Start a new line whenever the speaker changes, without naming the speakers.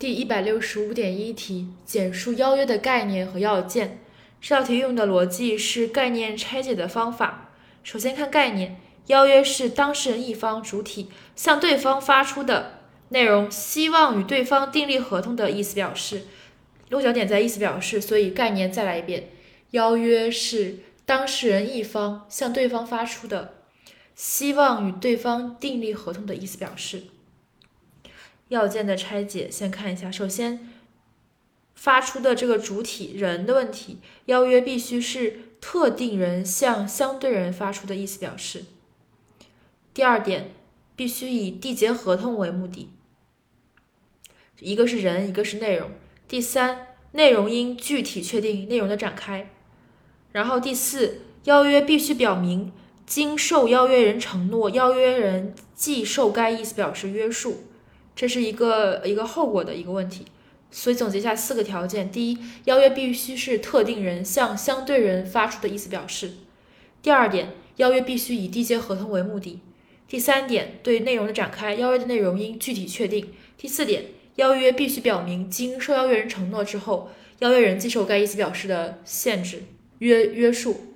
第一百六十五点一题，简述邀约的概念和要件。这道题用的逻辑是概念拆解的方法。首先看概念，邀约是当事人一方主体向对方发出的内容，希望与对方订立合同的意思表示。落脚点在意思表示，所以概念再来一遍。邀约是当事人一方向对方发出的希望与对方订立合同的意思表示。要件的拆解，先看一下。首先，发出的这个主体人的问题，邀约必须是特定人向相对人发出的意思表示。第二点，必须以缔结合同为目的，一个是人，一个是内容。第三，内容应具体确定内容的展开。然后第四，邀约必须表明经受邀约人承诺，邀约人即受该意思表示约束。这是一个一个后果的一个问题，所以总结一下四个条件：第一，邀约必须是特定人向相对人发出的意思表示；第二点，邀约必须以缔结合同为目的；第三点，对内容的展开，邀约的内容应具体确定；第四点，邀约必须表明经受邀约人承诺之后，邀约人接受该意思表示的限制约约束。